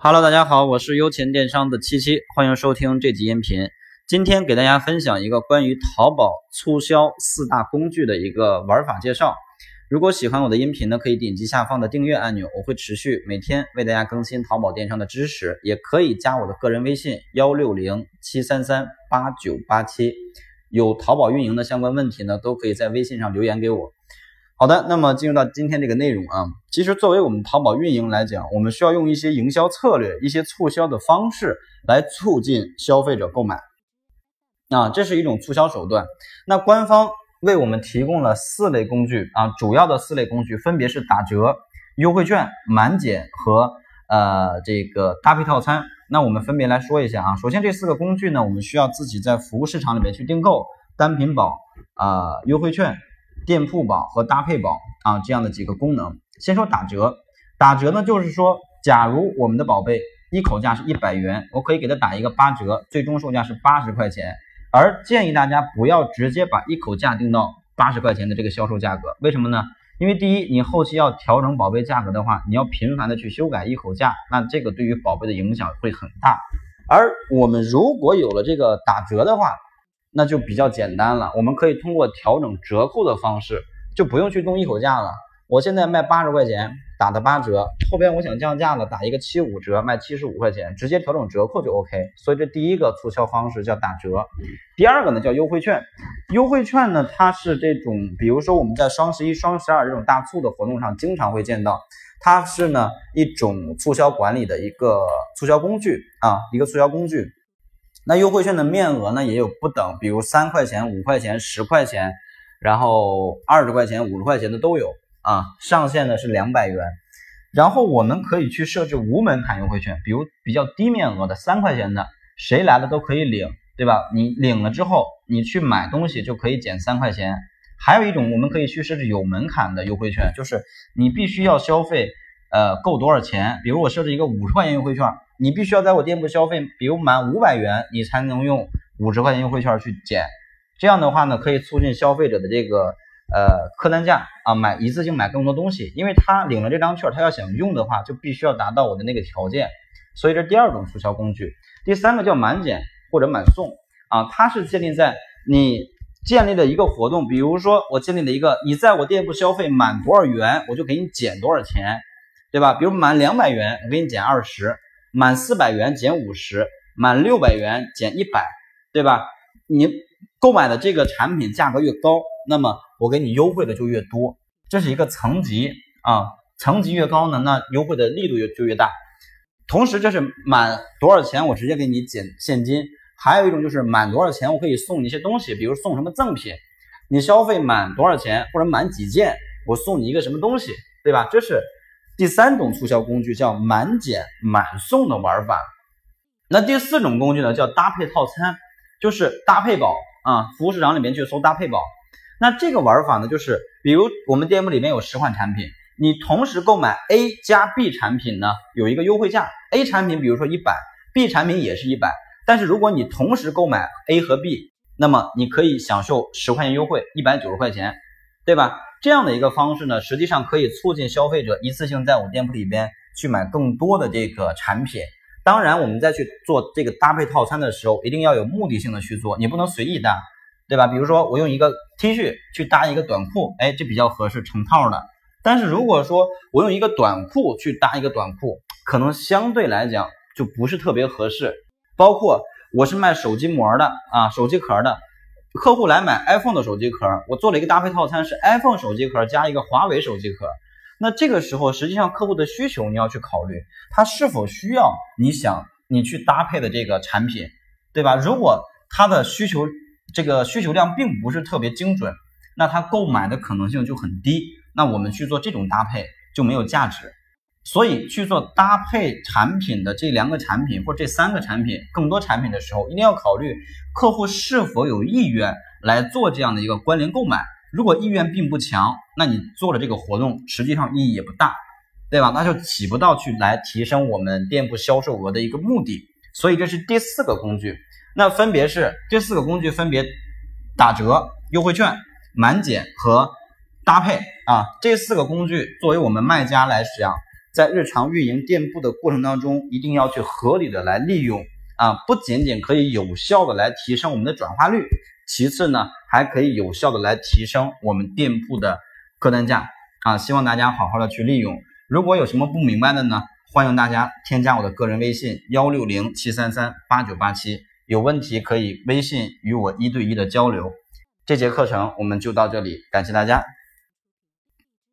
Hello，大家好，我是优钱电商的七七，欢迎收听这集音频。今天给大家分享一个关于淘宝促销四大工具的一个玩法介绍。如果喜欢我的音频呢，可以点击下方的订阅按钮，我会持续每天为大家更新淘宝电商的知识。也可以加我的个人微信幺六零七三三八九八七，有淘宝运营的相关问题呢，都可以在微信上留言给我。好的，那么进入到今天这个内容啊，其实作为我们淘宝运营来讲，我们需要用一些营销策略、一些促销的方式来促进消费者购买啊，这是一种促销手段。那官方为我们提供了四类工具啊，主要的四类工具分别是打折、优惠券、满减和呃这个搭配套餐。那我们分别来说一下啊，首先这四个工具呢，我们需要自己在服务市场里面去订购单品宝啊、优惠券。店铺宝和搭配宝啊，这样的几个功能。先说打折，打折呢就是说，假如我们的宝贝一口价是一百元，我可以给他打一个八折，最终售价是八十块钱。而建议大家不要直接把一口价定到八十块钱的这个销售价格，为什么呢？因为第一，你后期要调整宝贝价格的话，你要频繁的去修改一口价，那这个对于宝贝的影响会很大。而我们如果有了这个打折的话，那就比较简单了，我们可以通过调整折扣的方式，就不用去动一口价了。我现在卖八十块钱，打的八折，后边我想降价了，打一个七五折，卖七十五块钱，直接调整折扣就 OK。所以这第一个促销方式叫打折，第二个呢叫优惠券。优惠券呢，它是这种，比如说我们在双十一、双十二这种大促的活动上经常会见到，它是呢一种促销管理的一个促销工具啊，一个促销工具。那优惠券的面额呢也有不等，比如三块钱、五块钱、十块钱，然后二十块钱、五十块钱的都有啊。上限呢是两百元，然后我们可以去设置无门槛优惠券，比如比较低面额的三块钱的，谁来了都可以领，对吧？你领了之后，你去买东西就可以减三块钱。还有一种我们可以去设置有门槛的优惠券，就是你必须要消费呃够多少钱，比如我设置一个五十块钱优惠券。你必须要在我店铺消费，比如满五百元，你才能用五十块钱优惠券去减。这样的话呢，可以促进消费者的这个呃客单价啊，买一次性买更多东西。因为他领了这张券，他要想用的话，就必须要达到我的那个条件。所以这第二种促销工具。第三个叫满减或者满送啊，它是建立在你建立的一个活动，比如说我建立了一个，你在我店铺消费满多少元，我就给你减多少钱，对吧？比如满两百元，我给你减二十。满四百元减五十，满六百元减一百，对吧？你购买的这个产品价格越高，那么我给你优惠的就越多，这是一个层级啊，层级越高呢，那优惠的力度越就越大。同时，这是满多少钱我直接给你减现金，还有一种就是满多少钱我可以送你一些东西，比如送什么赠品，你消费满多少钱或者满几件，我送你一个什么东西，对吧？这是。第三种促销工具叫满减满送的玩法，那第四种工具呢叫搭配套餐，就是搭配宝啊，服务市场里面去搜搭配宝。那这个玩法呢，就是比如我们店铺里面有十款产品，你同时购买 A 加 B 产品呢，有一个优惠价，A 产品比如说一百，B 产品也是一百，但是如果你同时购买 A 和 B，那么你可以享受十块钱优惠，一百九十块钱，对吧？这样的一个方式呢，实际上可以促进消费者一次性在我店铺里边去买更多的这个产品。当然，我们在去做这个搭配套餐的时候，一定要有目的性的去做，你不能随意搭，对吧？比如说，我用一个 T 恤去搭一个短裤，哎，这比较合适，成套的。但是如果说我用一个短裤去搭一个短裤，可能相对来讲就不是特别合适。包括我是卖手机膜的啊，手机壳的。客户来买 iPhone 的手机壳，我做了一个搭配套餐，是 iPhone 手机壳加一个华为手机壳。那这个时候，实际上客户的需求你要去考虑，他是否需要你想你去搭配的这个产品，对吧？如果他的需求这个需求量并不是特别精准，那他购买的可能性就很低。那我们去做这种搭配就没有价值。所以去做搭配产品的这两个产品或这三个产品更多产品的时候，一定要考虑客户是否有意愿来做这样的一个关联购买。如果意愿并不强，那你做了这个活动，实际上意义也不大，对吧？那就起不到去来提升我们店铺销售额的一个目的。所以这是第四个工具，那分别是这四个工具分别打折、优惠券、满减和搭配啊。这四个工具作为我们卖家来讲。在日常运营店铺的过程当中，一定要去合理的来利用啊，不仅仅可以有效的来提升我们的转化率，其次呢，还可以有效的来提升我们店铺的客单价啊。希望大家好好的去利用。如果有什么不明白的呢，欢迎大家添加我的个人微信幺六零七三三八九八七，有问题可以微信与我一对一的交流。这节课程我们就到这里，感谢大家。